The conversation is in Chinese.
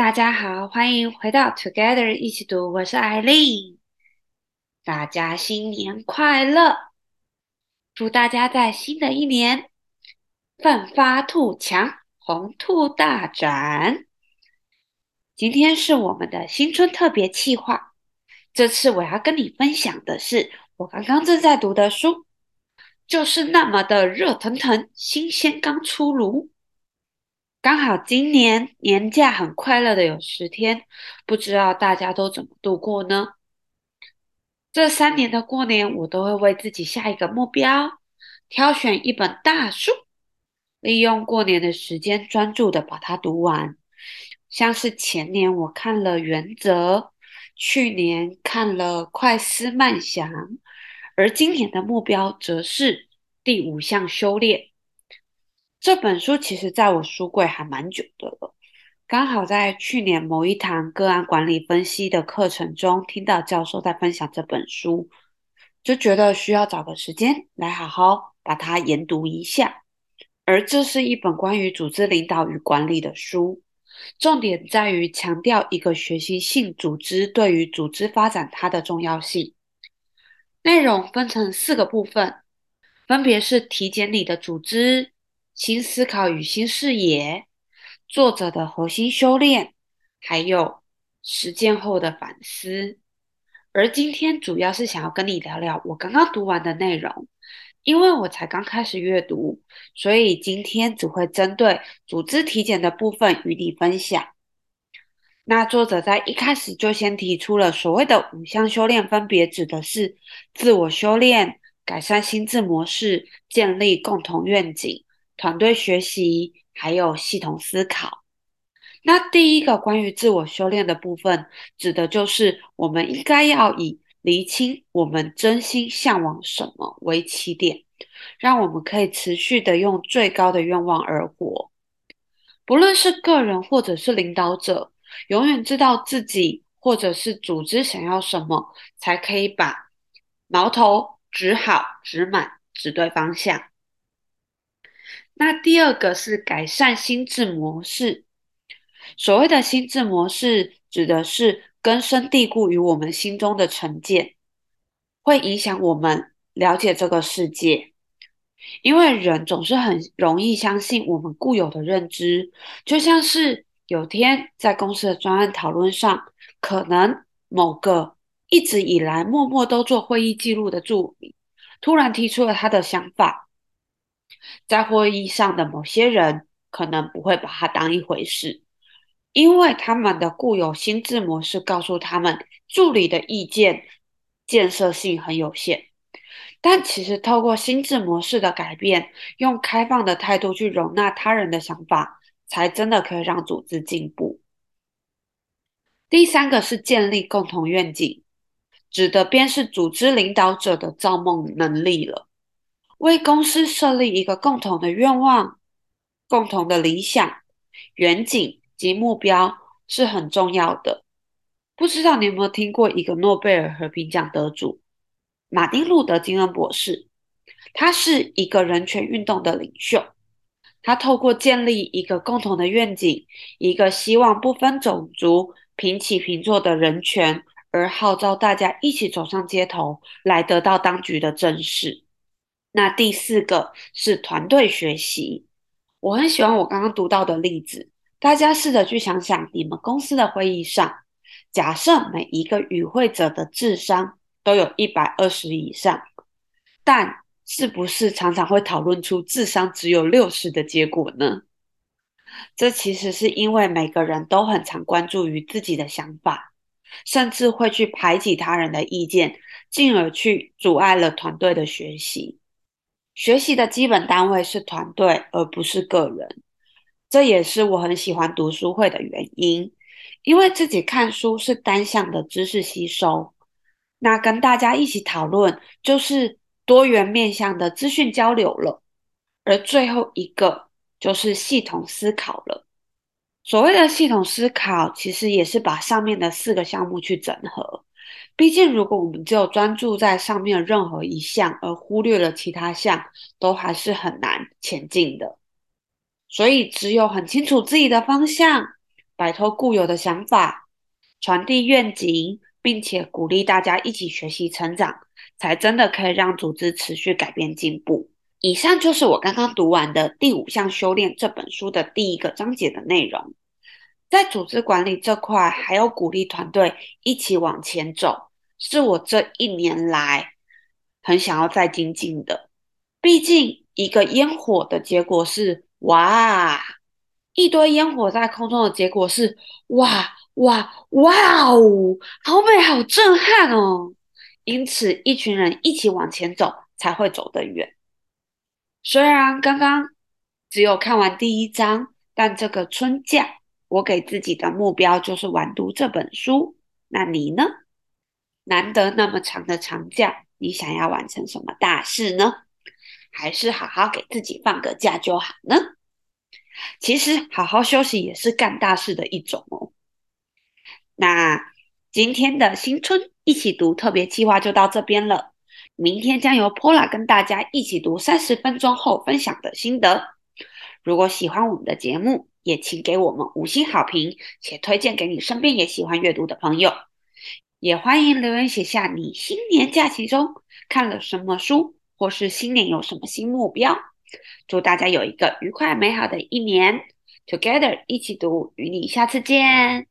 大家好，欢迎回到 Together 一起读，我是艾丽。大家新年快乐！祝大家在新的一年奋发图强，红兔大展。今天是我们的新春特别企划，这次我要跟你分享的是我刚刚正在读的书，就是那么的热腾腾，新鲜刚出炉。刚好今年年假很快乐的有十天，不知道大家都怎么度过呢？这三年的过年，我都会为自己下一个目标，挑选一本大书，利用过年的时间专注的把它读完。像是前年我看了《原则》，去年看了《快思慢想》，而今年的目标则是《第五项修炼》。这本书其实在我书柜还蛮久的了，刚好在去年某一堂个案管理分析的课程中，听到教授在分享这本书，就觉得需要找个时间来好好把它研读一下。而这是一本关于组织领导与管理的书，重点在于强调一个学习性组织对于组织发展它的重要性。内容分成四个部分，分别是体检你的组织。新思考与新视野，作者的核心修炼，还有实践后的反思。而今天主要是想要跟你聊聊我刚刚读完的内容，因为我才刚开始阅读，所以今天只会针对组织体检的部分与你分享。那作者在一开始就先提出了所谓的五项修炼，分别指的是自我修炼、改善心智模式、建立共同愿景。团队学习还有系统思考。那第一个关于自我修炼的部分，指的就是我们应该要以厘清我们真心向往什么为起点，让我们可以持续的用最高的愿望而活。不论是个人或者是领导者，永远知道自己或者是组织想要什么，才可以把矛头指好、指满、指对方向。那第二个是改善心智模式。所谓的心智模式，指的是根深蒂固于我们心中的成见，会影响我们了解这个世界。因为人总是很容易相信我们固有的认知，就像是有天在公司的专案讨论上，可能某个一直以来默默都做会议记录的助理，突然提出了他的想法。在会议上的某些人可能不会把它当一回事，因为他们的固有心智模式告诉他们，助理的意见建设性很有限。但其实透过心智模式的改变，用开放的态度去容纳他人的想法，才真的可以让组织进步。第三个是建立共同愿景，指的便是组织领导者的造梦能力了。为公司设立一个共同的愿望、共同的理想、远景及目标是很重要的。不知道你有没有听过一个诺贝尔和平奖得主马丁·路德·金恩博士？他是一个人权运动的领袖。他透过建立一个共同的愿景，一个希望不分种族、平起平坐的人权，而号召大家一起走上街头，来得到当局的正视。那第四个是团队学习，我很喜欢我刚刚读到的例子。大家试着去想想，你们公司的会议上，假设每一个与会者的智商都有一百二十以上，但是不是常常会讨论出智商只有六十的结果呢？这其实是因为每个人都很常关注于自己的想法，甚至会去排挤他人的意见，进而去阻碍了团队的学习。学习的基本单位是团队，而不是个人。这也是我很喜欢读书会的原因，因为自己看书是单向的知识吸收，那跟大家一起讨论就是多元面向的资讯交流了。而最后一个就是系统思考了。所谓的系统思考，其实也是把上面的四个项目去整合。毕竟，如果我们只有专注在上面任何一项，而忽略了其他项，都还是很难前进的。所以，只有很清楚自己的方向，摆脱固有的想法，传递愿景，并且鼓励大家一起学习成长，才真的可以让组织持续改变进步。以上就是我刚刚读完的《第五项修炼》这本书的第一个章节的内容。在组织管理这块，还有鼓励团队一起往前走，是我这一年来很想要再精进的。毕竟，一个烟火的结果是哇，一堆烟火在空中的结果是哇哇哇哦，好美，好震撼哦！因此，一群人一起往前走，才会走得远。虽然刚刚只有看完第一章，但这个春假，我给自己的目标就是完读这本书。那你呢？难得那么长的长假，你想要完成什么大事呢？还是好好给自己放个假就好呢？其实好好休息也是干大事的一种哦。那今天的新春一起读特别计划就到这边了。明天将由 Pola 跟大家一起读三十分钟后分享的心得。如果喜欢我们的节目，也请给我们五星好评，且推荐给你身边也喜欢阅读的朋友。也欢迎留言写下你新年假期中看了什么书，或是新年有什么新目标。祝大家有一个愉快美好的一年，Together 一起读，与你下次见。